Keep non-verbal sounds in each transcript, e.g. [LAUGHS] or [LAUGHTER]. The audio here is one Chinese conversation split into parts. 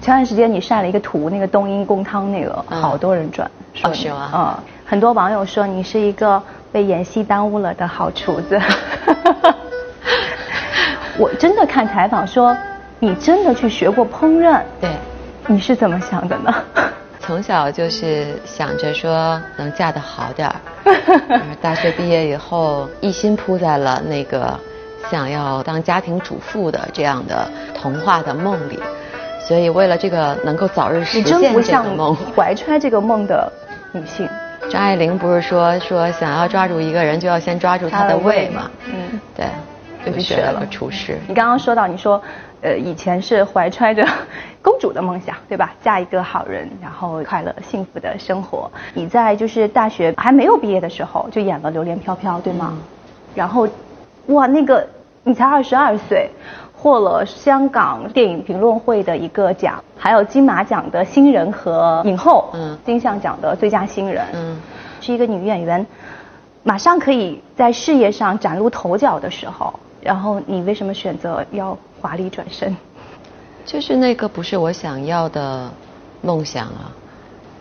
前段时间你晒了一个图，那个冬阴功汤那个，嗯。好多人转，说你哦是吗？嗯，很多网友说你是一个被演戏耽误了的好厨子。[LAUGHS] 我真的看采访说，你真的去学过烹饪，对，你是怎么想的呢？从小就是想着说能嫁得好点儿，嗯 [LAUGHS] 大学毕业以后一心扑在了那个想要当家庭主妇的这样的童话的梦里，所以为了这个能够早日实你现真不像这个梦，怀揣这个梦的女性。张爱玲不是说说想要抓住一个人就要先抓住他的胃吗？嗯，对，就去学了厨师。你刚刚说到，你说，呃，以前是怀揣着公主的梦想，对吧？嫁一个好人，然后快乐幸福的生活。你在就是大学还没有毕业的时候就演了《榴莲飘飘》，对吗？然后，哇，那个你才二十二岁，获了香港电影评论会的一个奖，还有金马奖的新人和影后，嗯金像奖的最佳新人，嗯，是一个女演员，马上可以在事业上崭露头角的时候，然后你为什么选择要华丽转身？就是那个不是我想要的梦想啊，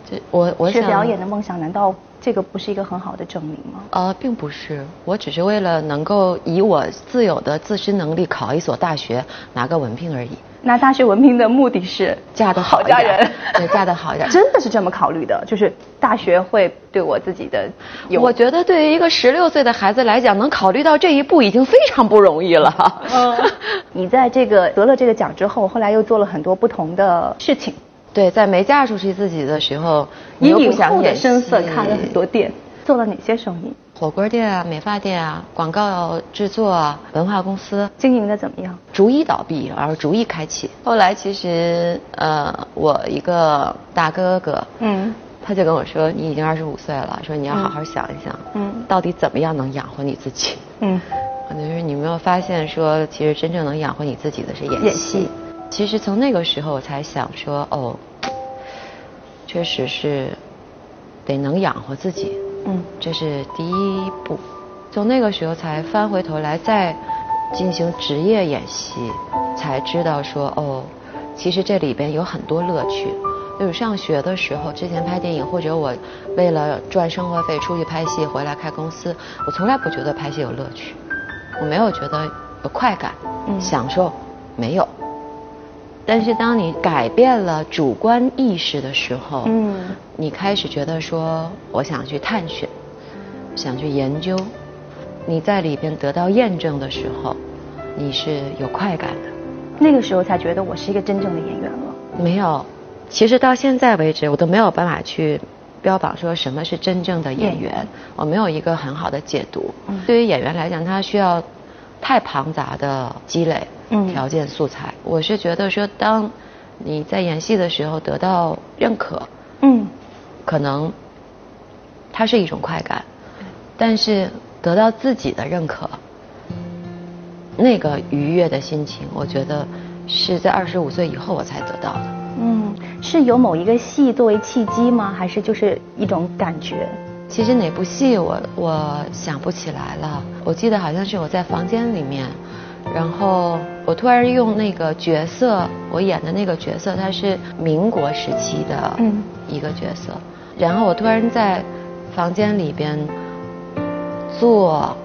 就我我想是表演的梦想，难道这个不是一个很好的证明吗？呃，并不是，我只是为了能够以我自有的自身能力考一所大学，拿个文凭而已。那大学文凭的目的是嫁得好好一点嫁人，对嫁得好一点真的是这么考虑的，就是大学会对我自己的有我觉得对于一个十六岁的孩子来讲，能考虑到这一步已经非常不容易了。嗯，[LAUGHS] 你在这个得了这个奖之后，后来又做了很多不同的事情，对，在没嫁出去自己的时候，你以又不想演声色戏开了很多店，做了哪些生意？火锅店啊、美发店啊、广告制作啊、文化公司，经营的怎么样？逐一倒闭，而逐一开启。后来其实呃，我一个大哥哥，嗯他就跟我说：“你已经二十五岁了，说你要好好想一想，嗯到底怎么样能养活你自己。[LAUGHS] ”嗯可能是你没有发现说，其实真正能养活你自己的是演戏。演戏其实从那个时候我才想说，哦，确实是得能养活自己，嗯这是第一步。从那个时候才翻回头来再进行职业演戏，才知道说，哦，其实这里边有很多乐趣。就是上学的时候，之前拍电影，或者我为了赚生活费出去拍戏，回来开公司，我从来不觉得拍戏有乐趣，我没有觉得有快感，嗯享受没有。但是当你改变了主观意识的时候，嗯你开始觉得说，我想去探寻，想去研究，你在里边得到验证的时候，你是有快感的。那个时候才觉得我是一个真正的演员了。没有，其实到现在为止，我都没有办法去标榜说什么是真正的演演员，我没有一个很好的解读。嗯对于演员来讲，他需要太庞杂的积累、嗯条件素材。我是觉得说，当你在演戏的时候得到认可，嗯可能它是一种快感，但是得到自己的认可，那个愉悦的心情，我觉得是在二十五岁以后我才得到的。嗯，是有某一个戏作为契机吗？还是就是一种感觉？其实哪部戏我我想不起来了，我记得好像是我在房间里面，然后我突然用那个角色，我演的那个角色，他是民国时期的嗯一个角色，然后我突然在房间里边坐、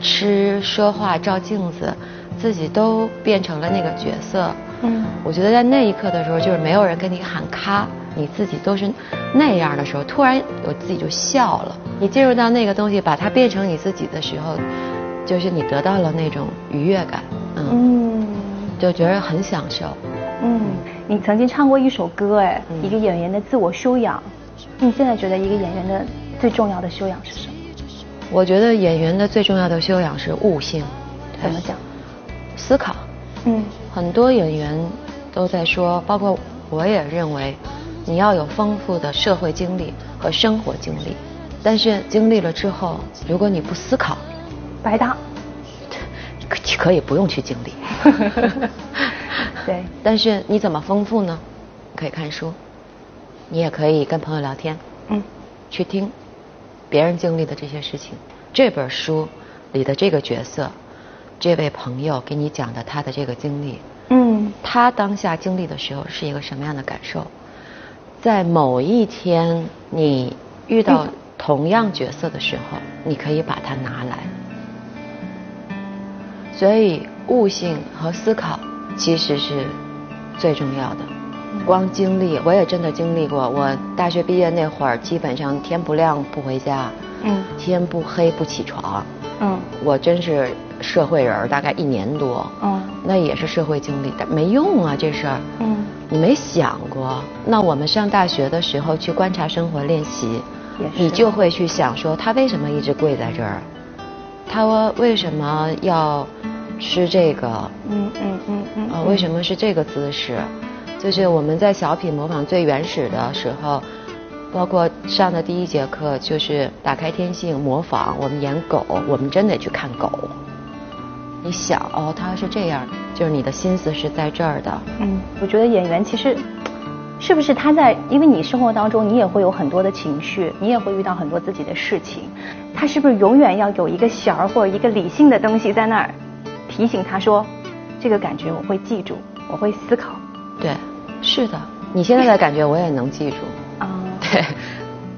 吃、说话、照镜子，自己都变成了那个角色。嗯。我觉得在那一刻的时候，就是没有人跟你喊咔，你自己都是那样的时候，突然我自己就笑了。你进入到那个东西，把它变成你自己的时候，就是你得到了那种愉悦感，嗯，嗯就觉得很享受。嗯，你曾经唱过一首歌，哎，嗯一个演员的自我修养。你现在觉得一个演员的最重要的修养是什么？我觉得演员的最重要的修养是悟性，怎么讲？思考。嗯很多演员都在说，包括我也认为，你要有丰富的社会经历和生活经历，但是经历了之后，如果你不思考，白搭。可可以不用去经历。[LAUGHS] 对，但是你怎么丰富呢？可以看书，你也可以跟朋友聊天，嗯去听别人经历的这些事情。这本书里的这个角色，这位朋友给你讲的他的这个经历，嗯，他当下经历的时候是一个什么样的感受？在某一天你遇到同样角色的时候，你可以把它拿来。所以悟性和思考其实是最重要的。光经历，我也真的经历过。我大学毕业那会儿，基本上天不亮不回家，嗯，天不黑不起床，嗯，我真是社会人，大概一年多，嗯，那也是社会经历的，没用啊这事儿，嗯，你没想过。那我们上大学的时候去观察生活练习，你就会去想说，他为什么一直跪在这儿？他为什么要吃这个？嗯嗯嗯嗯，啊，为什么是这个姿势？就是我们在小品模仿最原始的时候，包括上的第一节课就是打开天性模仿，我们演狗，我们真得去看狗。你想哦，他是这样，就是你的心思是在这儿的。嗯，我觉得演员其实是不是他在，因为你生活当中你也会有很多的情绪，你也会遇到很多自己的事情，他是不是永远要有一个弦儿或者一个理性的东西在那儿提醒他说，这个感觉我会记住，我会思考。对。是的，你现在的感觉我也能记住啊。[LAUGHS] 对，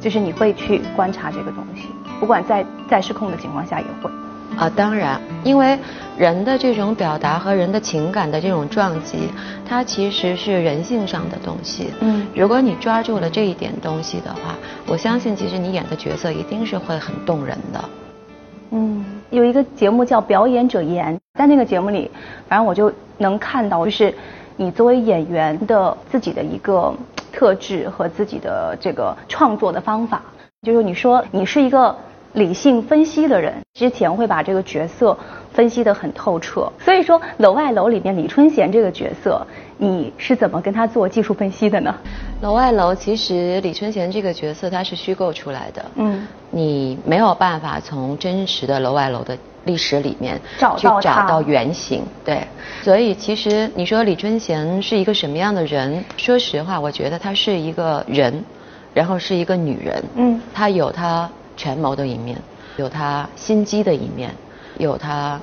就是你会去观察这个东西，不管在在失控的情况下也会。啊，当然，因为人的这种表达和人的情感的这种撞击，它其实是人性上的东西。嗯，如果你抓住了这一点东西的话，我相信其实你演的角色一定是会很动人的。嗯，有一个节目叫《表演者言》，在那个节目里，反正我就能看到，就是。你作为演员的自己的一个特质和自己的这个创作的方法，就是你说你是一个理性分析的人，之前会把这个角色分析得很透彻。所以说《楼外楼》里面李春贤这个角色，你是怎么跟他做技术分析的呢？《楼外楼》其实李春贤这个角色他是虚构出来的，嗯，你没有办法从真实的楼外楼的。历史里面去找到原型，对，所以其实你说李春贤是一个什么样的人？说实话，我觉得他是一个人，然后是一个女人，嗯，她有她权谋的一面，有他心机的一面，有他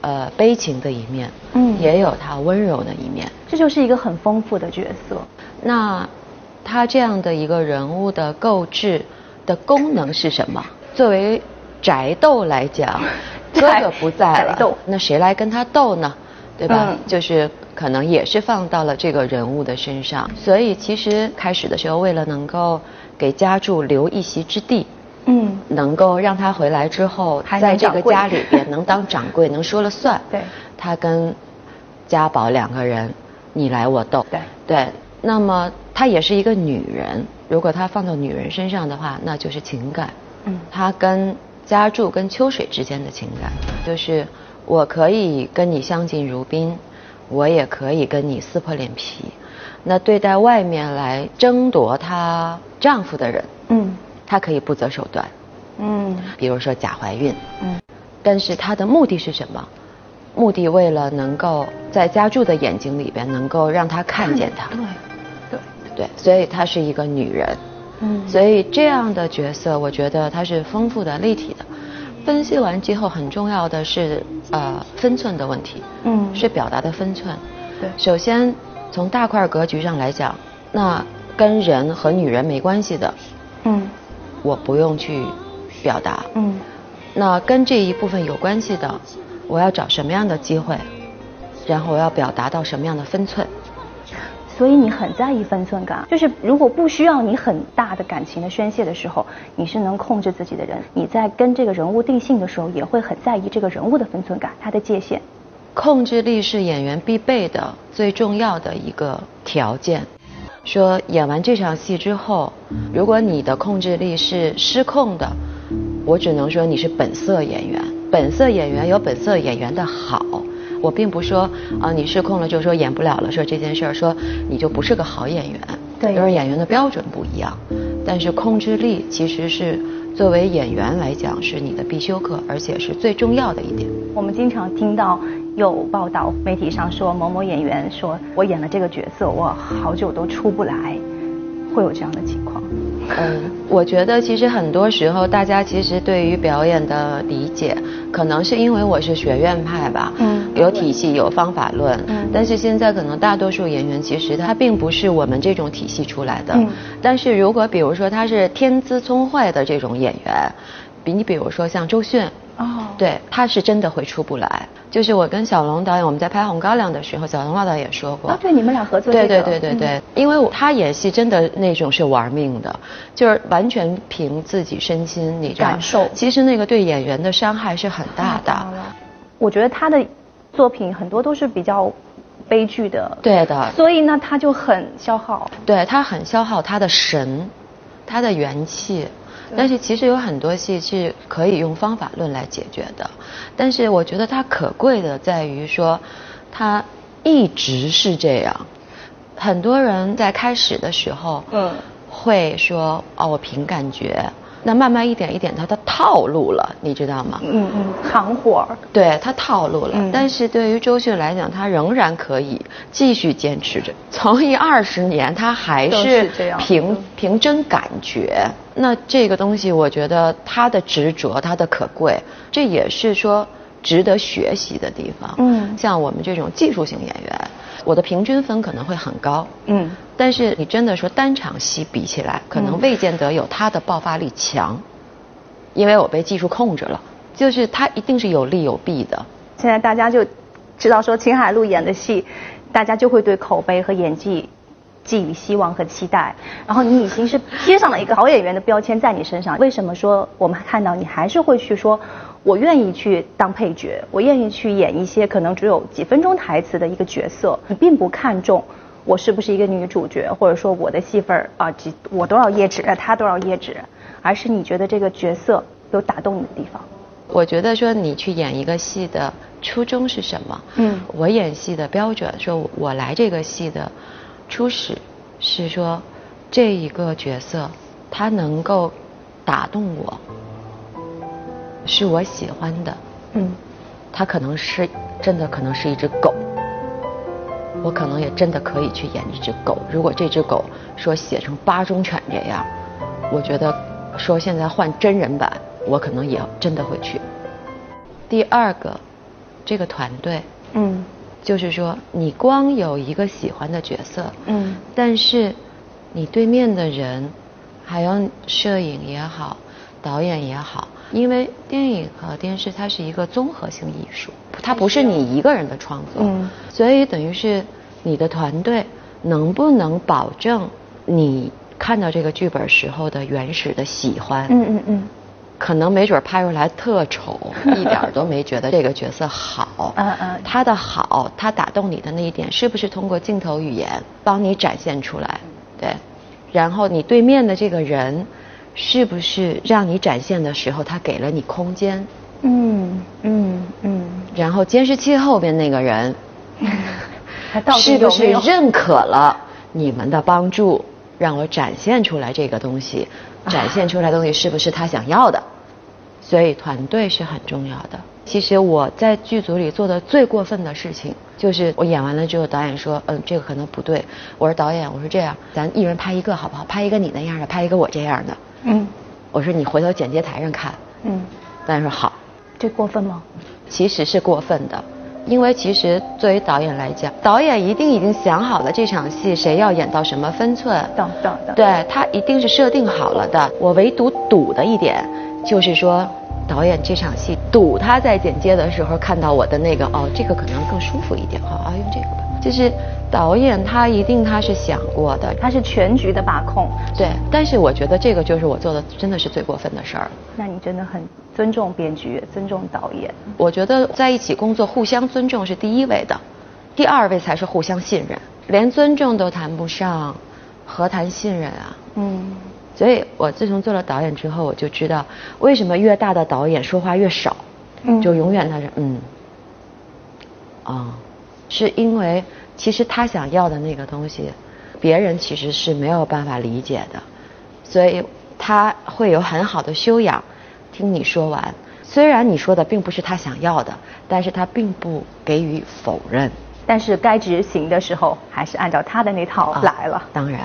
呃悲情的一面，嗯，也有他温柔的一面，这就是一个很丰富的角色。那他这样的一个人物的构置的功能是什么？作为宅斗来讲。[LAUGHS] 哥哥不在了，那谁来跟他斗呢？对吧？就是可能也是放到了这个人物的身上。所以其实开始的时候，为了能够给家柱留一席之地，嗯，能够让他回来之后，在这个家里边能当掌柜，[LAUGHS] 能说了算。对，他跟家宝两个人你来我斗。对对，那么她也是一个女人，如果她放到女人身上的话，那就是情感。嗯，她跟。家柱跟秋水之间的情感，就是我可以跟你相敬如宾，我也可以跟你撕破脸皮。那对待外面来争夺她丈夫的人，嗯，她可以不择手段，嗯，比如说假怀孕，嗯，但是她的目的是什么？目的为了能够在家柱的眼睛里边能够让他看见她，对，对，对，所以她是一个女人。嗯，所以这样的角色，我觉得她是丰富的、立体的。分析完之后，很重要的是呃分寸的问题，嗯，是表达的分寸。对，首先从大块格局上来讲，那跟人和女人没关系的，嗯，我不用去表达，嗯，那跟这一部分有关系的，我要找什么样的机会，然后我要表达到什么样的分寸。所以你很在意分寸感，就是如果不需要你很大的感情的宣泄的时候，你是能控制自己的人。你在跟这个人物定性的时候，也会很在意这个人物的分寸感，他的界限。控制力是演员必备的最重要的一个条件。说演完这场戏之后，如果你的控制力是失控的，我只能说你是本色演员。本色演员有本色演员的好。我并不说啊，你失控了就说演不了了，说这件事儿，说你就不是个好演员。对，因为演员的标准不一样。但是控制力其实是作为演员来讲是你的必修课，而且是最重要的一点。我们经常听到有报道，媒体上说某某演员说我演了这个角色，我好久都出不来。会有这样的情况？嗯，我觉得其实很多时候大家其实对于表演的理解，可能是因为我是学院派吧，嗯，有体系有方法论，嗯，但是现在可能大多数演员其实他并不是我们这种体系出来的，嗯，但是如果比如说他是天资聪慧的这种演员，比你比如说像周迅。哦，对，他是真的会出不来。就是我跟小龙导演，我们在拍《红高粱》的时候，小龙老导演说过。啊，对，你们俩合作。对对对对对，因为他演戏真的那种是玩命的，就是完全凭自己身心，你感受。其实那个对演员的伤害是很大的。我觉得他的作品很多都是比较悲剧的。对的。所以呢，他就很消耗。对他很消耗他的神，他的元气。但是其实有很多戏是可以用方法论来解决的，但是我觉得它可贵的在于说，它一直是这样。很多人在开始的时候，嗯，会说哦，我凭感觉。那慢慢一点一点，他的套路了，你知道吗？嗯嗯，行活对他套路了，但是对于周迅来讲，他仍然可以继续坚持着，从艺二十年，他还是凭凭真感觉。那这个东西，我觉得他的执着，他的可贵，这也是说值得学习的地方。嗯，像我们这种技术型演员。我的平均分可能会很高，嗯，但是你真的说单场戏比起来，可能未见得有他的爆发力强，因为我被技术控制了，就是他一定是有利有弊的。现在大家就知道说秦海璐演的戏，大家就会对口碑和演技寄予希望和期待，然后你已经是贴上了一个好演员的标签在你身上。为什么说我们看到你还是会去说？我愿意去当配角，我愿意去演一些可能只有几分钟台词的一个角色。你并不看重我是不是一个女主角，或者说我的戏份啊，几我多少页纸，他多少页纸，而是你觉得这个角色有打动你的地方。我觉得说你去演一个戏的初衷是什么？嗯，我演戏的标准，说我来这个戏的初始是说这一个角色他能够打动我。是我喜欢的，嗯，他可能是真的，可能是一只狗，我可能也真的可以去演一只狗。如果这只狗说写成八中犬这样，我觉得说现在换真人版，我可能也真的会去。第二个，这个团队，嗯，就是说你光有一个喜欢的角色，嗯，但是你对面的人，还有摄影也好，导演也好。因为电影和电视它是一个综合性艺术，它不是你一个人的创作，所以等于是你的团队能不能保证你看到这个剧本时候的原始的喜欢？嗯嗯嗯，可能没准拍出来特丑，[LAUGHS] 一点都没觉得这个角色好。嗯嗯，他的好，他打动你的那一点，是不是通过镜头语言帮你展现出来？对，然后你对面的这个人。是不是让你展现的时候，他给了你空间？嗯嗯嗯。然后监视器后边那个人，[LAUGHS] 是不是认可了你们的帮助，让我展现出来这个东西？展现出来东西是不是他想要的？所以团队是很重要的。其实我在剧组里做的最过分的事情，就是我演完了之后，导演说：“嗯，这个可能不对。”我说：“导演，我说这样，咱一人拍一个好不好？拍一个你那样的，拍一个我这样的。”嗯，我说你回头剪接台上看。嗯，导演说好。这过分吗？其实是过分的，因为其实作为导演来讲，导演一定已经想好了这场戏谁要演到什么分寸。等等等。对他一定是设定好了的。我唯独赌的一点，就是说导演这场戏赌他在剪接的时候看到我的那个哦，这个可能更舒服一点哈啊，用这个吧，就是。导演他一定他是想过的，他是全局的把控。对，但是我觉得这个就是我做的真的是最过分的事儿。那你真的很尊重编剧，尊重导演。我觉得在一起工作，互相尊重是第一位的，第二位才是互相信任。连尊重都谈不上，何谈信任啊？嗯。所以我自从做了导演之后，我就知道为什么越大的导演说话越少，就永远他是嗯，啊，是因为。其实他想要的那个东西，别人其实是没有办法理解的，所以他会有很好的修养，听你说完。虽然你说的并不是他想要的，但是他并不给予否认。但是该执行的时候，还是按照他的那套来了。当然，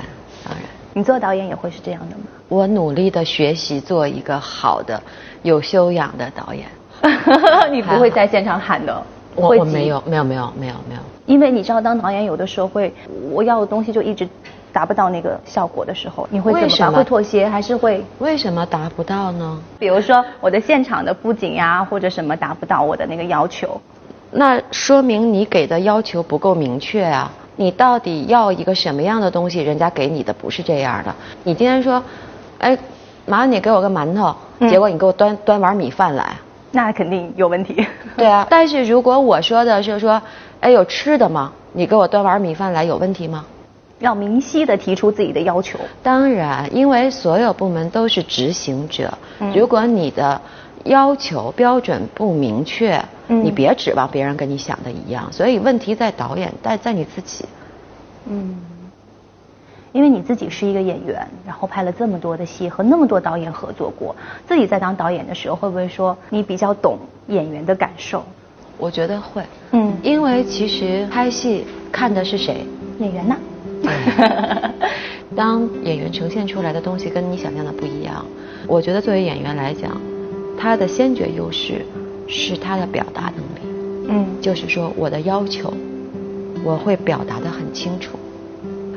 当然。你做导演也会是这样的吗？我努力的学习做一个好的、有修养的导演。[LAUGHS] 你不会在现场喊的，我我没有，没有，没有，没有，没有。因为你知道，当导演有的时候会，我要的东西就一直达不到那个效果的时候，你会怎么办？为什么会妥协还是会？为什么达不到呢？比如说我的现场的布景呀，或者什么达不到我的那个要求，那说明你给的要求不够明确啊！你到底要一个什么样的东西？人家给你的不是这样的。你今天说，哎，麻烦你给我个馒头，嗯结果你给我端端碗米饭来。那肯定有问题。[LAUGHS] 对啊，但是如果我说的是说，哎，有吃的吗？你给我端碗米饭来，有问题吗？要明晰的提出自己的要求。当然，因为所有部门都是执行者，嗯如果你的要求标准不明确，嗯你别指望别人跟你想的一样。所以问题在导演，在在你自己。嗯，因为你自己是一个演员，然后拍了这么多的戏，和那么多导演合作过，自己在当导演的时候，会不会说你比较懂演员的感受？我觉得会，嗯因为其实拍戏看的是谁。演员呢？[LAUGHS] 当演员呈现出来的东西跟你想象的不一样，我觉得作为演员来讲，他的先决优势是他的表达能力。嗯就是说我的要求，我会表达的很清楚，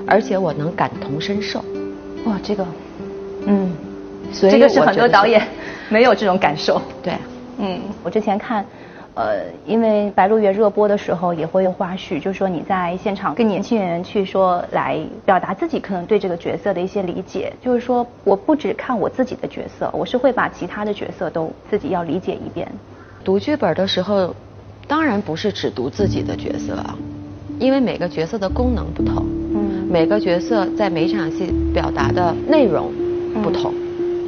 而且我能感同身受。哇，这个，嗯，所以这个是很多导演 [LAUGHS] 没有这种感受。对，嗯，我之前看，呃，因为《白鹿原》热播的时候也会有花絮，就是说你在现场跟年轻演员去说来表达自己可能对这个角色的一些理解，就是说我不只看我自己的角色，我是会把其他的角色都自己要理解一遍。读剧本的时候，当然不是只读自己的角色啊，因为每个角色的功能不同，嗯每个角色在每场戏表达的内容不同。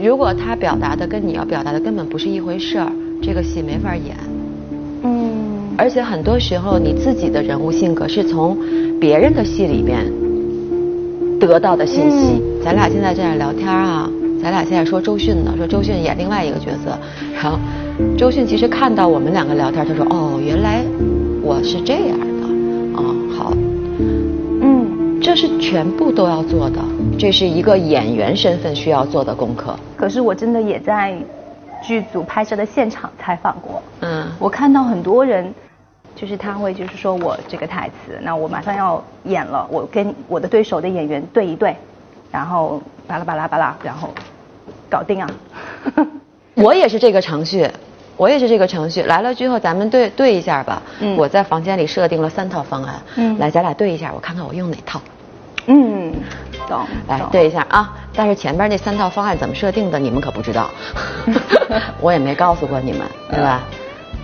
如果他表达的跟你要表达的根本不是一回事儿，这个戏没法演。嗯而且很多时候，你自己的人物性格是从别人的戏里边得到的信息。咱俩现在这样聊天啊，咱俩现在说周迅呢，说周迅演另外一个角色，然后周迅其实看到我们两个聊天，他说：“哦，原来我是这样的，哦，好，嗯，这是全部都要做的，这是一个演员身份需要做的功课。可是我真的也在剧组拍摄的现场采访过，嗯，我看到很多人，就是他会就是说我这个台词，那我马上要演了，我跟我的对手的演员对一对，然后巴拉巴拉巴拉，然后搞定啊。我也是这个程序，我也是这个程序。来了之后，咱们对对一下吧。嗯我在房间里设定了三套方案。嗯来，咱俩对一下，我看看我用哪套。嗯，懂。懂来对一下啊！但是前边那三套方案怎么设定的，你们可不知道，[LAUGHS] 我也没告诉过你们，对吧？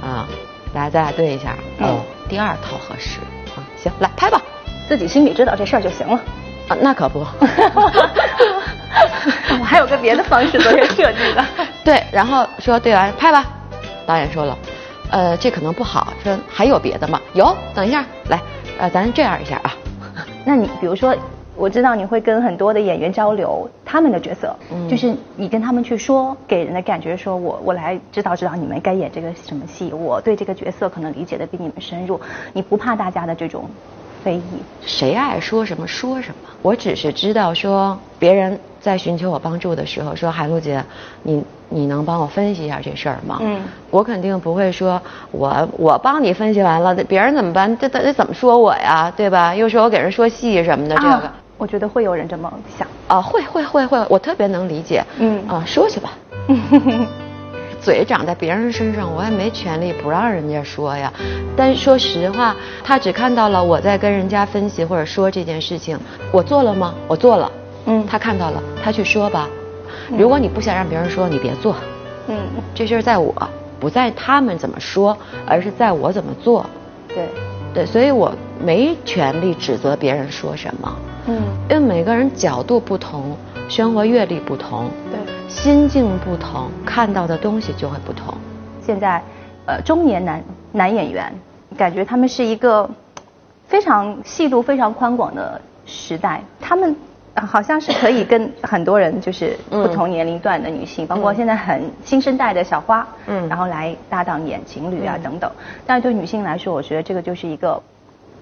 啊，来，咱俩对一下。嗯哦，第二套合适。啊，行，来拍吧。自己心里知道这事儿就行了。啊，那可不。[LAUGHS] [LAUGHS] 我还有个别的方式昨天设计的。[LAUGHS] 对，然后说对完拍吧，导演说了，呃，这可能不好，说还有别的吗？有，等一下，来，呃，咱这样一下啊，[LAUGHS] 那你比如说，我知道你会跟很多的演员交流他们的角色，嗯就是你跟他们去说，给人的感觉说我我来指导指导你们该演这个什么戏，我对这个角色可能理解的比你们深入，你不怕大家的这种非议？谁爱说什么说什么，我只是知道说别人在寻求我帮助的时候说海璐姐，你你能帮我分析一下这事儿吗？嗯我肯定不会说我我帮你分析完了，别人怎么办？这这这怎么说我呀？对吧？又说我给人说戏什么的，这个。啊，我觉得会有人这么想。啊，会会会会，我特别能理解。嗯啊，说去吧。[LAUGHS] 嘴长在别人身上，我也没权利不让人家说呀。但是说实话，他只看到了我在跟人家分析或者说这件事情，我做了吗？我做了。嗯他看到了，他去说吧。如果你不想让别人说，你别做。嗯，这事儿在我，不在他们怎么说，而是在我怎么做。对，对，所以我没权利指责别人说什么。嗯因为每个人角度不同，生活阅历不同，对。心境不同，看到的东西就会不同。现在，呃，中年男男演员，感觉他们是一个非常戏路非常宽广的时代，他们。呃好像是可以跟很多人，就是嗯不同年龄段的女性，包括现在很新生代的小花，嗯然后来搭档演情侣啊嗯等等。但是对女性来说，我觉得这个就是一个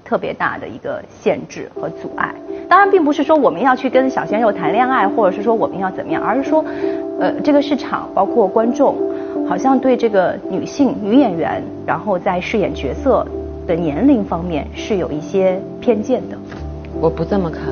特别大的一个限制和阻碍。当然，并不是说我们要去跟小鲜肉谈恋爱，或者是说我们要怎么样，而是说，呃，这个市场包括观众，好像对这个女性女演员，然后在饰演角色的年龄方面是有一些偏见的。我不这么看，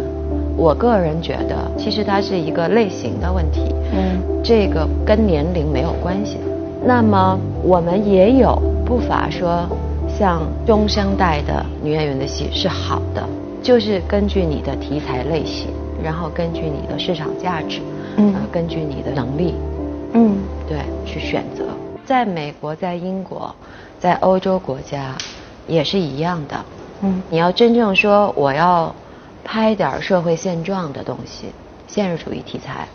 我个人觉得，其实它是一个类型的问题，嗯，这个跟年龄没有关系。那么我们也有不乏说，像中生代的女演员的戏是好的，就是根据你的题材类型，然后根据你的市场价值，嗯，根据你的能力，嗯，对，去选择。在美国，在英国，在欧洲国家，也是一样的。嗯，你要真正说我要拍点社会现状的东西，现实主义题材，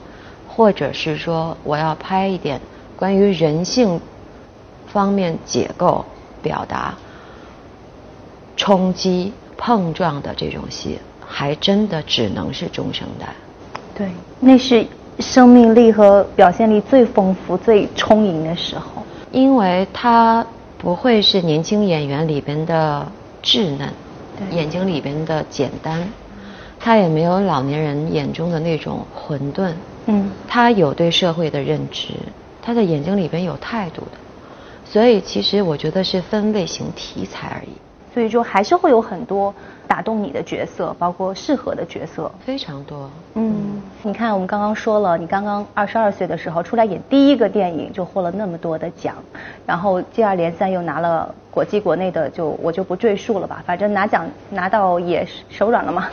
或者是说我要拍一点。关于人性方面解构、表达、冲击、碰撞的这种戏，还真的只能是中生代。对，那是生命力和表现力最丰富、最充盈的时候。因为他不会是年轻演员里边的稚嫩，眼睛里边的简单，他也没有老年人眼中的那种混沌。嗯，他有对社会的认知。他的眼睛里边有态度的，所以其实我觉得是分类型题材而已。所以就还是会有很多打动你的角色，包括适合的角色，非常多。嗯，你看我们刚刚说了，你刚刚二十二岁的时候出来演第一个电影就获了那么多的奖，然后接二连三又拿了国际国内的，就我就不赘述了吧。反正拿奖拿到也手软了嘛。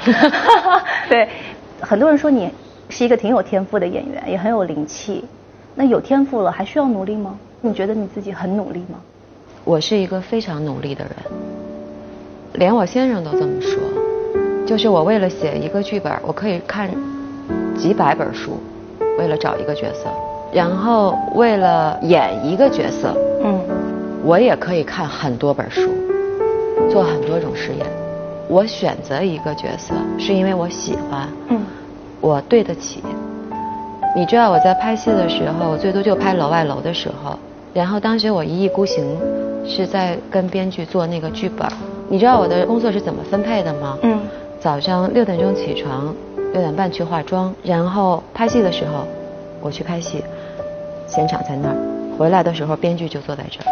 [LAUGHS] 对，很多人说你是一个挺有天赋的演员，也很有灵气。那有天赋了，还需要努力吗？你觉得你自己很努力吗？我是一个非常努力的人，连我先生都这么说。就是我为了写一个剧本，我可以看几百本书，为了找一个角色；然后为了演一个角色，嗯，我也可以看很多本书，做很多种实验。我选择一个角色，是因为我喜欢，嗯，我对得起。你知道我在拍戏的时候，我最多就拍楼外楼的时候，然后当时我一意孤行，是在跟编剧做那个剧本。你知道我的工作是怎么分配的吗？嗯。早上六点钟起床，六点半去化妆，然后拍戏的时候，我去拍戏，现场在那儿，回来的时候编剧就坐在这儿，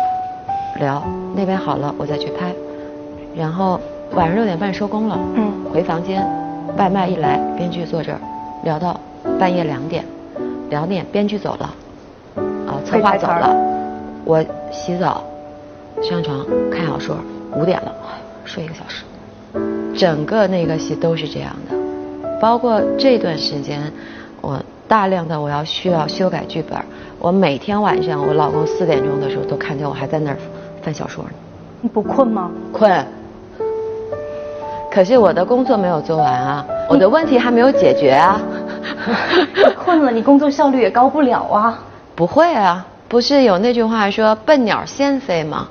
聊那边好了我再去拍，然后晚上六点半收工了，嗯，回房间，外卖一来，编剧坐这儿，聊到半夜两点。两点，编剧走了，啊，策划走了，我洗澡，上床看小说，五点了，睡一个小时，整个那个戏都是这样的，包括这段时间，我大量的我要需要修改剧本，我每天晚上我老公四点钟的时候都看见我还在那儿翻小说呢。你不困吗？困，可是我的工作没有做完啊，我的问题还没有解决啊。[LAUGHS] 困了，你工作效率也高不了啊。不会啊，不是有那句话说“笨鸟先飞”吗？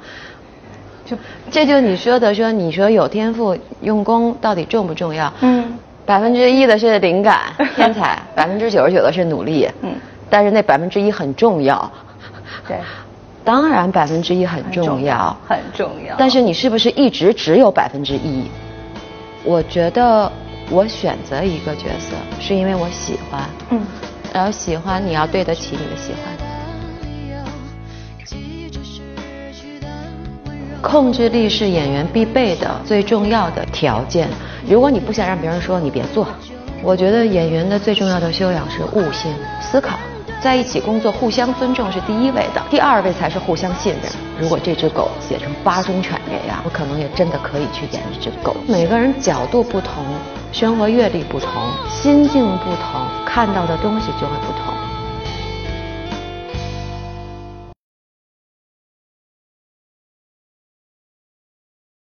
就这就你说的说，你说有天赋用功到底重不重要？嗯。百分之一的是灵感天才，[LAUGHS] 百分之九十九的是努力。嗯。但是那百分之一很重要。对。当然百分之一很重要。很重要。但是你是不是一直只有百分之一？我觉得。我选择一个角色，是因为我喜欢，嗯，然后喜欢你要对得起你的喜欢。控制力是演员必备的最重要的条件。如果你不想让别人说，你别做。我觉得演员的最重要的修养是悟性、思考。在一起工作，互相尊重是第一位的，第二位才是互相信任。如果这只狗写成八中犬这样，我可能也真的可以去演一只狗。每个人角度不同，生活阅历不同，心境不同，看到的东西就会不同。